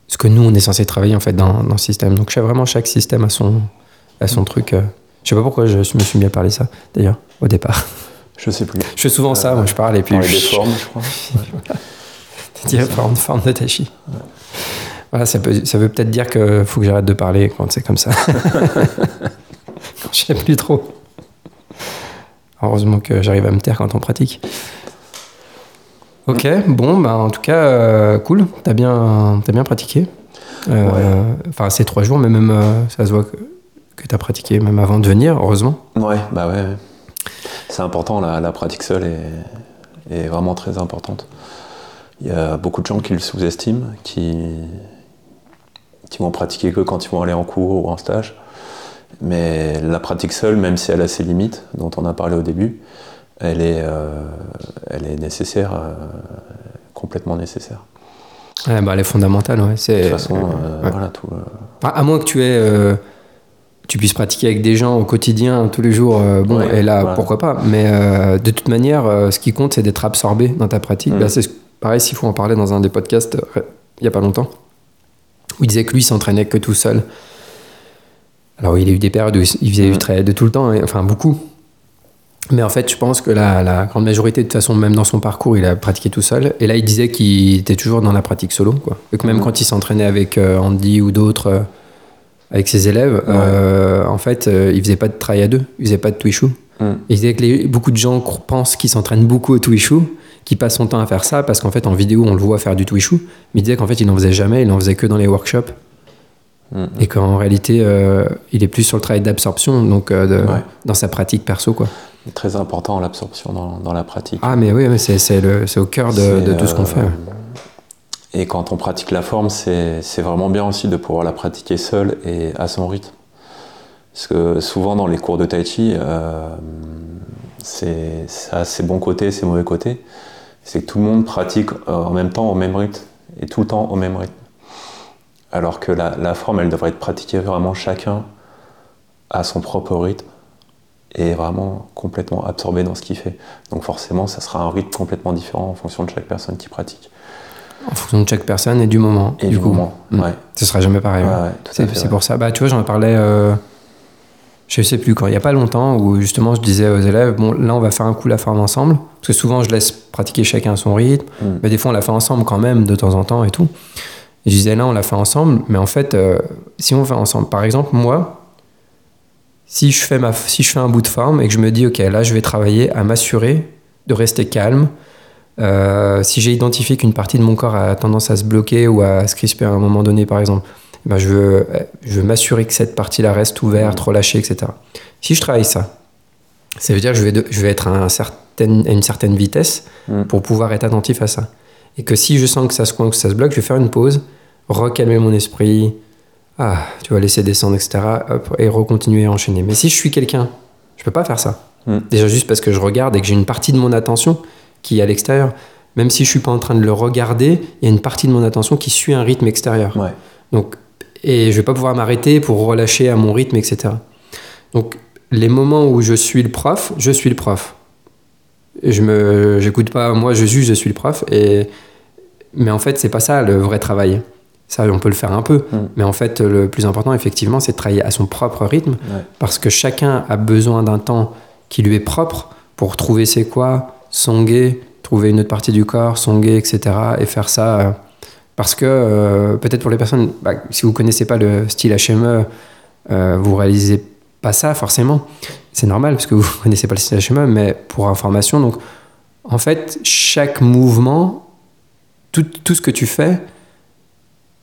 ce que nous on est censé travailler en fait dans, dans le système. Donc vraiment chaque système a son, a son truc. Je sais pas pourquoi je me suis mis à parler ça d'ailleurs au départ. Je sais plus. Je fais souvent ça, moi je parle et puis des formes, je crois. dire forme, forme de tachi. Voilà, ça, peut, ça veut peut-être dire qu'il faut que j'arrête de parler quand c'est comme ça. quand je sais plus trop. Heureusement que j'arrive à me taire quand on pratique. Ok, bon, bah en tout cas, euh, cool. T'as bien, t'as bien pratiqué. Euh, Enfin, ces trois jours, mais même euh, ça se voit que, que t'as pratiqué même avant de venir, heureusement. Ouais, bah ouais. ouais. C'est important, la, la pratique seule est, est vraiment très importante. Il y a beaucoup de gens qui le sous-estiment, qui, qui vont pratiquer que quand ils vont aller en cours ou en stage. Mais la pratique seule, même si elle a ses limites, dont on a parlé au début, elle est, euh, elle est nécessaire, euh, complètement nécessaire. Ouais, bah, elle est fondamentale, ouais. De toute façon, euh, ouais. voilà, tout, À, moins que tu aies, tu puisses pratiquer avec des gens au quotidien, tous les jours, bon, Ouais, et là, voilà. pourquoi pas. Mais de toute manière, ce qui compte, c'est d'être absorbé dans ta pratique. Mm. Bah, c'est pareil, s'il faut en parler dans un des podcasts, il y a pas longtemps, où il disait que lui s'entraînait que tout seul. Alors, il a eu des périodes où il faisait du trade de tout le temps, et- enfin beaucoup. Mais en fait, je pense que la, la grande majorité, de toute façon, même dans son parcours, il a pratiqué tout seul. Et là, il disait qu'il était toujours dans la pratique solo. Quoi. Et que même quand il s'entraînait avec euh, Andy ou d'autres, euh, avec ses élèves, euh, en fait, euh, il faisait pas de travail à deux. Il faisait pas de Twishu. Mm. Il disait que les- beaucoup de gens pensent qu'il s'entraîne beaucoup au Twishu, qu'il passe son temps à faire ça, parce qu'en fait, en vidéo, on le voit faire du Twishu. Mais il disait qu'en fait, il n'en faisait jamais, il n'en faisait que dans les workshops. mm, Et qu'en réalité, euh, il est plus sur le travail d'absorption, donc euh, de- Ouais. dans sa pratique perso. quoi. c'est très important l'absorption dans, dans la pratique. Ah, mais oui, mais c'est, c'est, le, c'est au cœur de, de tout ce qu'on euh, fait. Et quand on pratique la forme, c'est c'est vraiment bien aussi de pouvoir la pratiquer seul et à son rythme. Parce que souvent dans les cours de tai chi, euh, c'est ça a ses bons côtés, ses mauvais côtés. C'est que tout le monde pratique euh, en même temps au même rythme et tout le temps au même rythme. Alors que la, la forme, elle devrait être pratiquée vraiment chacun à son propre rythme et vraiment complètement absorbé dans ce qu'il fait. Donc forcément, ça sera un rythme complètement différent en fonction de chaque personne qui pratique. En fonction de chaque personne et du moment. Et du, coup. moment. Mm. Ouais. Ce sera jamais pareil. Ouais, ouais. à C'est, pour ça. Bah, tu vois, j'en parlais, euh, je sais plus quand, il y a pas longtemps, où justement je disais aux élèves, bon, là on va faire un coup la forme ensemble. Parce que souvent je laisse pratiquer chacun son rythme. Mm. Mais des fois on la fait ensemble quand même, de temps en temps et tout. Et je disais, là on la fait ensemble. Mais en fait, euh, si on fait ensemble, par exemple, moi, si je, fais ma, si je fais un bout de forme et que je me dis, ok, là je vais travailler à m'assurer de rester calme. Euh, si j'ai identifié qu'une partie de mon corps a tendance à se bloquer ou à se crisper à un moment donné, par exemple, ben je veux, je veux m'assurer que cette partie-là reste ouverte, relâchée, etc. Si je travaille ça, ça veut dire que je vais, de- je vais être à, un certain- à une certaine vitesse Mm. pour pouvoir être attentif à ça. Et que si je sens que ça se coince, que ça se bloque, je vais faire une pause, recalmer mon esprit, ah, tu vas laisser descendre, etc. hop, et recontinuer à enchaîner. Mais si je suis quelqu'un, je peux pas faire ça. Mm. Déjà juste parce que je regarde et que j'ai une partie de mon attention qui est à l'extérieur. Même si je suis pas en train de le regarder, il y a une partie de mon attention qui suit un rythme extérieur. Ouais. Donc, et je vais pas pouvoir m'arrêter pour relâcher à mon rythme, etc. Donc, les moments où je suis le prof, je suis le prof. Je me, j'écoute pas, moi je juge, je suis le prof. Et, mais en fait, c'est pas ça le vrai travail. Ça, on peut le faire un peu. Mm. Mais en fait, le plus important, effectivement, c'est de travailler à son propre rythme. Ouais. Parce que chacun a besoin d'un temps qui lui est propre pour trouver c'est quoi, songer, trouver une autre partie du corps, songer, etc. Et faire ça. Parce que euh, peut-être pour les personnes, bah, si vous connaissez pas le style HME, euh, vous réalisez pas ça forcément. C'est normal parce que vous connaissez pas le style HME, mais pour information, donc en fait, chaque mouvement, tout, tout ce que tu fais,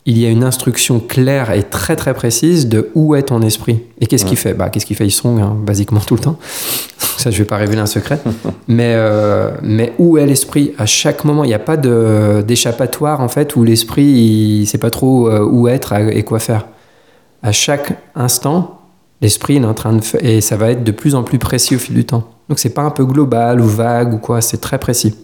il y a une instruction claire et très très précise de où est ton esprit. Et qu'est-ce qu'il fait? Bah, Qu'est-ce qu'il fait? Il songe, hein, basiquement tout le temps. Ça, je vais pas révéler un secret. mais, euh, mais où est l'esprit? À chaque moment, il n'y a pas de- d'échappatoire en fait où l'esprit, il ne sait pas trop euh, où être et quoi faire. À chaque instant, l'esprit il est en train de fa- et ça va être de plus en plus précis au fil du temps. Donc c'est pas un peu global ou vague ou quoi, c'est très précis.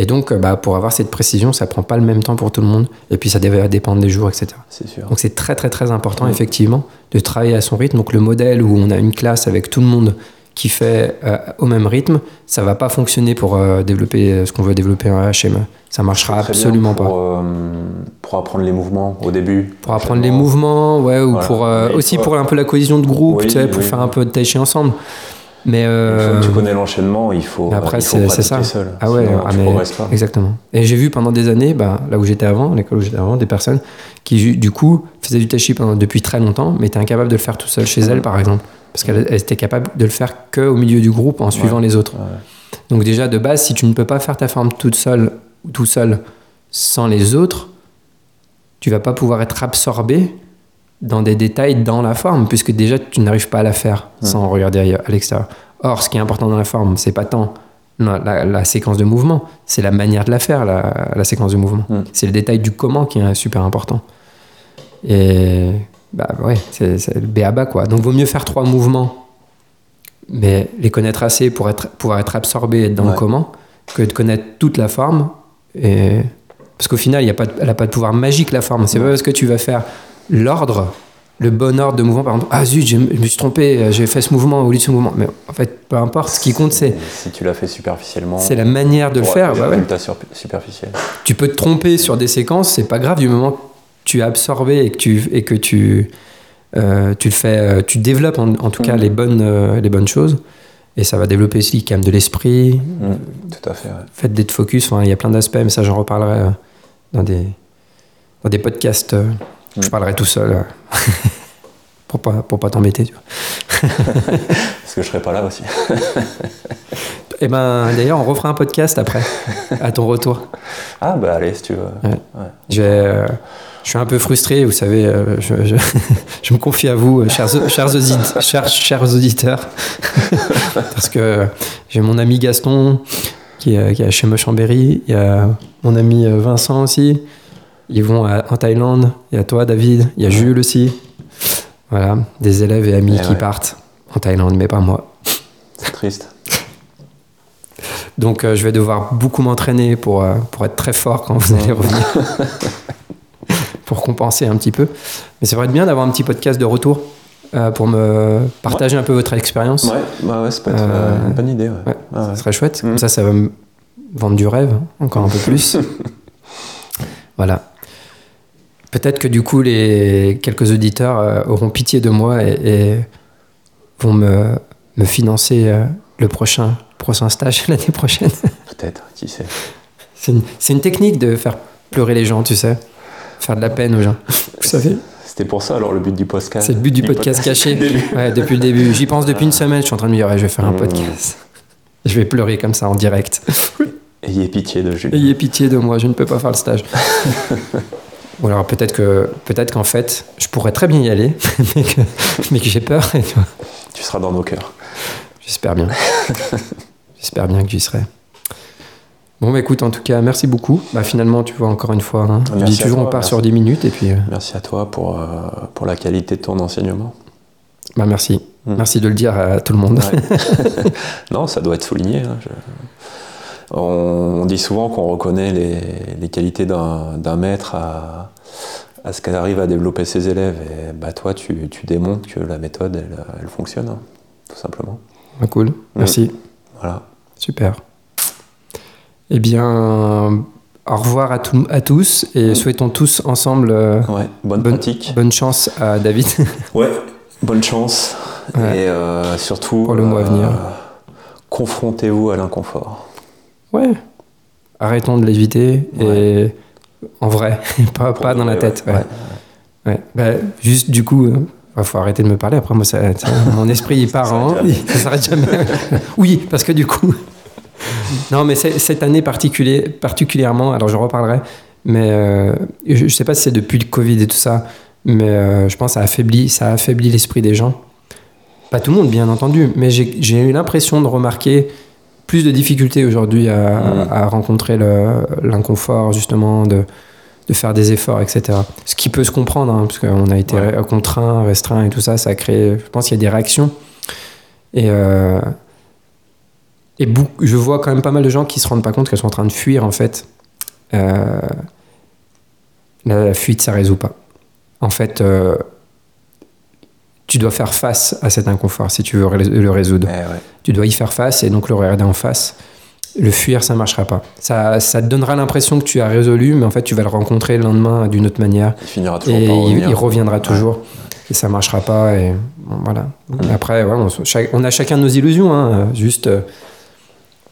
Et donc, euh, bah, pour avoir cette précision, ça prend pas le même temps pour tout le monde. Et puis, ça va dépendre des jours, etc. Sûr. Donc, c'est très, très, très important, effectivement, de travailler à son rythme. Donc, le modèle où on a une classe avec tout le monde qui fait euh, au même rythme, ça va pas fonctionner pour euh, développer ce qu'on veut développer en HM. Ça marchera absolument pour, pas. euh, pour apprendre les mouvements au début. Pour apprendre les mouvements, ouais, ou Voilà. pour aussi pour un peu la cohésion de groupe, Oui, tu sais, pour oui. faire un peu de tai chi ensemble. Mais euh, que tu connais l'enchaînement, il faut, après, c'est- ça. seul. Ah ouais, Sinon, ah tu mais- progresses pas. Exactement. Et j'ai vu pendant des années, bah, là où j'étais avant, à l'école où j'étais avant, des personnes qui, du coup, faisaient du tai chi pendant- depuis très longtemps, mais étaient incapables de le faire tout seul chez elles, par exemple. Parce qu'elles elles étaient capables de le faire qu'au milieu du groupe en suivant Ouais. les autres. Ouais. Donc, déjà, de base, si tu ne peux pas faire ta forme toute seule, ou tout seul, sans les autres, tu vas pas pouvoir être absorbé dans des détails dans la forme, puisque déjà, tu n'arrives pas à la faire sans regarder à l'extérieur. Or, ce qui est important dans la forme, c'est pas tant la, la- la séquence de mouvement, c'est la manière de la faire, la, la séquence de mouvement. C'est le détail du comment qui est super important. Et bah ouais, c'est le B à bas quoi. Donc, vaut mieux faire trois mouvements, mais les connaître assez pour être, pouvoir être absorbé dans le comment, que de connaître toute la forme. Et... Parce qu'au final, y a pas de- elle n'a pas de pouvoir magique la forme. C'est pas parce que tu vas faire l'ordre, le bon ordre de mouvement, par exemple, ah zut, je me je me suis trompé, euh, j'ai fait ce mouvement au lieu de ce mouvement. Mais en fait, peu importe, ce qui compte, c'est Si tu l'as fait superficiellement. c'est la manière de le faire. Bah ouais. superficiels. Tu peux te tromper sur des séquences, c'est pas grave du moment que tu as absorbé et que tu, et que tu, euh, tu le fais, euh, tu développes en, en tout cas Mhm. les bonnes, euh, les bonnes choses. Et ça va développer aussi quand même de l'esprit, Mm, Tout à fait. ouais. fait d'être focus. Enfin, il y a plein d'aspects, mais ça, j'en reparlerai euh, dans des, dans des podcasts. Je parlerai tout seul euh, pour pas, pour pas t'embêter. tu vois. Parce que je serai pas là aussi. Et ben, d'ailleurs, on refera un podcast après, à ton retour. Ah bah allez, si tu veux. Ouais. Ouais. Je, euh, je suis un peu frustré, vous savez, euh, je, je- je me confie à vous, chers, chers, audit- chers, chers auditeurs, parce que j'ai mon ami Gaston qui est, qui est chez Chambéry, il y a mon ami Vincent aussi, ils vont à- en Thaïlande, il y a toi David, il y a Jules aussi. Voilà, des élèves et amis Eh qui ouais. partent en Thaïlande, mais pas moi. C'est triste. Donc euh, je vais devoir beaucoup m'entraîner pour, euh, pour être très fort quand vous allez revenir. pour compenser un petit peu. Mais c'est vrai bien d'avoir un petit podcast de retour euh, pour me partager un peu votre expérience. Ouais, bah ouais, c'est pas Euh, une bonne idée. Ouais. Ah. Ce serait chouette. Mm. Comme ça, ça va me vendre du rêve hein, encore un peu plus. voilà. Peut-être que du coup, les quelques auditeurs euh, auront pitié de moi et, et vont me, me financer euh, le prochain, prochain stage l'année prochaine. Peut-être, qui sait. C'est une, technique de faire pleurer les gens, tu sais. Faire de la peine aux gens. Vous savez C'était pour ça alors le but du podcast. C'est le but du podcast caché. depuis le début. Ouais, depuis le début. J'y pense depuis une semaine. Je suis en train de me dire, ouais, je vais faire un Mmh. podcast. Je vais pleurer comme ça en direct. Ayez pitié de Jules. Ayez pitié de moi, je ne peux pas faire le stage. Ou alors peut-être que peut-être qu'en fait, je pourrais très bien y aller, mais que, mais que j'ai peur. et tu vois. Tu seras dans nos cœurs. J'espère bien. J'espère bien que j'y serai. Bon, bah écoute, en tout cas, merci beaucoup. Bah, finalement, tu vois, encore une fois, hein, je dis toujours, toi, on part merci. sur 10 minutes et puis. euh, Merci à toi pour, euh, pour la qualité de ton enseignement. bah, merci. Mm. Merci de le dire à tout le monde. Ouais. non, ça doit être souligné. hein, je- On, on dit souvent qu'on reconnaît les, les qualités d'un maître à, à ce qu'elle arrive à développer ses élèves. Et bah, toi, tu, tu démontres que la méthode, elle, elle fonctionne, hein, tout simplement. Ah, cool. Merci. Voilà. Super. Eh bien, au revoir à, tout- à tous et Mm. souhaitons tous ensemble euh, Ouais, bonne, bonne, pratique. bonne chance à David. Ouais, bonne chance. Ouais. Et euh, surtout, Pour le mois à venir. confrontez-vous à l'inconfort. Ouais. Arrêtons de l'éviter et en vrai, pas, pas dans la tête. ouais. Bah, juste du coup, il faut arrêter de me parler. Après, moi, ça, mon esprit il part en. jamais. Ça s'arrête jamais. oui, parce que du coup. non, mais cette année particulier, particulièrement, alors je reparlerai, mais euh, je ne sais pas si c'est depuis le Covid et tout ça, mais euh, je pense que ça affaiblit, ça affaiblit l'esprit des gens. Pas tout le monde, bien entendu, mais j'ai eu l'impression de remarquer plus de difficultés aujourd'hui à, Mm. à rencontrer l'inconfort, justement, de, de faire des efforts, etc. Ce qui peut se comprendre, hein, parce qu'on a été Ouais. contraint, restreint et tout ça, ça a créé, je pense qu'il y a des réactions. Et, euh, et je vois quand même pas mal de gens qui se rendent pas compte qu'elles sont en train de fuir, en fait. Euh, la, la fuite, ça résout pas. En fait, euh, tu dois faire face à cet inconfort si tu veux le résoudre Eh ouais. tu dois y faire face et donc le regarder en face. Le fuir, ça marchera pas. Ça, ça te donnera l'impression que tu as résolu, mais en fait, tu vas le rencontrer le lendemain d'une autre manière Il finira toujours et par il, revenir. il reviendra toujours. Et ça marchera pas. Et bon, voilà. Et après, ouais, on a chacun nos illusions. hein. Juste, euh,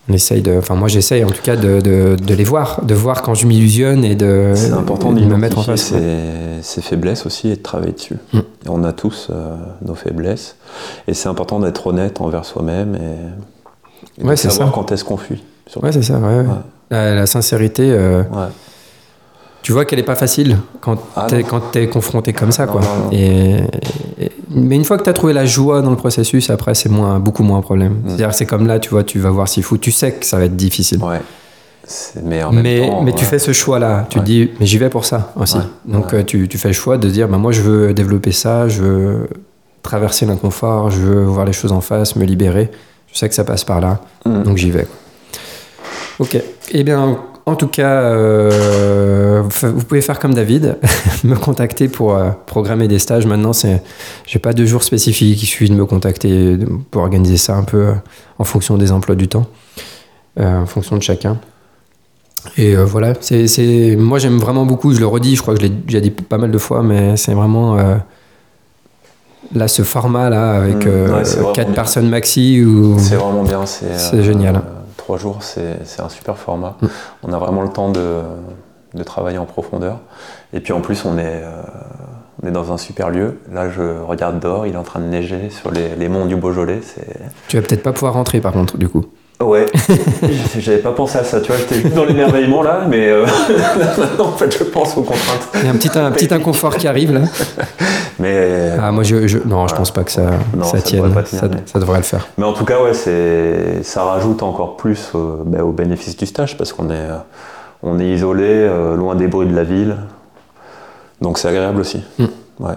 on essaye de. Enfin, moi, j'essaye en tout cas de, de- de les voir, de voir quand je m'illusionne et de, C'est important de me mettre en face. ses, ses faiblesses aussi et de travailler dessus. Mm. Et on a tous euh, nos faiblesses. Et c'est important d'être honnête envers soi-même et, et de Ouais, savoir ça. quand est-ce qu'on fuit. surtout. Ouais, c'est ça. ouais. La, la sincérité. euh. Tu vois qu'elle est pas facile quand Ah quand t'es confronté comme ça quoi. non, non. Et, et- mais une fois que tu as trouvé la joie dans le processus, après c'est moins beaucoup moins un problème. Mm. C'est-à-dire c'est comme là, tu vois, tu vas voir s'il faut, tu sais que ça va être difficile. Ouais. Mais en même mais temps, mais tu fais ce choix là, tu Ouais. te dis mais j'y vais pour ça aussi. Donc euh, tu, tu fais le choix de dire bah moi je veux développer ça, je veux traverser l'inconfort, je veux voir les choses en face, me libérer. Je sais que ça passe par là. Mm. Donc j'y vais. Ok. Eh bien, en tout cas, euh, vous pouvez faire comme David, me contacter pour euh, programmer des stages. Maintenant, c'est, j'ai pas de jour spécifique. Il suffit de me contacter pour organiser ça un peu euh, en fonction des emplois du temps, en fonction de chacun. Et voilà, c'est, c'est, moi j'aime vraiment beaucoup. Je le redis, je crois que je l'ai déjà dit pas mal de fois, mais c'est vraiment là ce format là avec Mm. euh, Ouais, quatre bien. personnes maxi ou C'est vraiment bien. C'est C'est génial. Trois jours, c'est un super format. Mm. On a vraiment le temps de, de travailler en profondeur. Et puis en plus, on est, euh, on est dans un super lieu. Là, je regarde dehors, il est en train de neiger sur les, les monts du Beaujolais. C'est Tu vas peut-être pas pouvoir rentrer par contre, du coup. Ouais, j'avais pas pensé à ça, tu vois, j'étais dans l'émerveillement là, mais euh, maintenant en fait je pense aux contraintes. Il y a un petit, un petit inconfort qui arrive là. Mais, Ah, moi, je, je- non, je pense pas que ça, Non, ça ça tienne. devrait pas tenir, ça, mais- ça devrait le faire. mais en tout cas, ouais, c'est, ça rajoute encore plus au, au bénéfice du stage parce qu'on est, euh, on est isolé, euh, loin des bruits de la ville. Donc c'est agréable aussi. Mm. Ouais.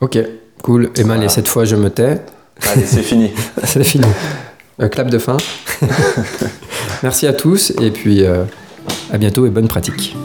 Ok, cool. Et ben, Voilà. allez, cette fois, je me tais. Allez, c'est fini. C'est fini. Euh, clap de fin. Merci à tous et puis euh, à bientôt et bonne pratique.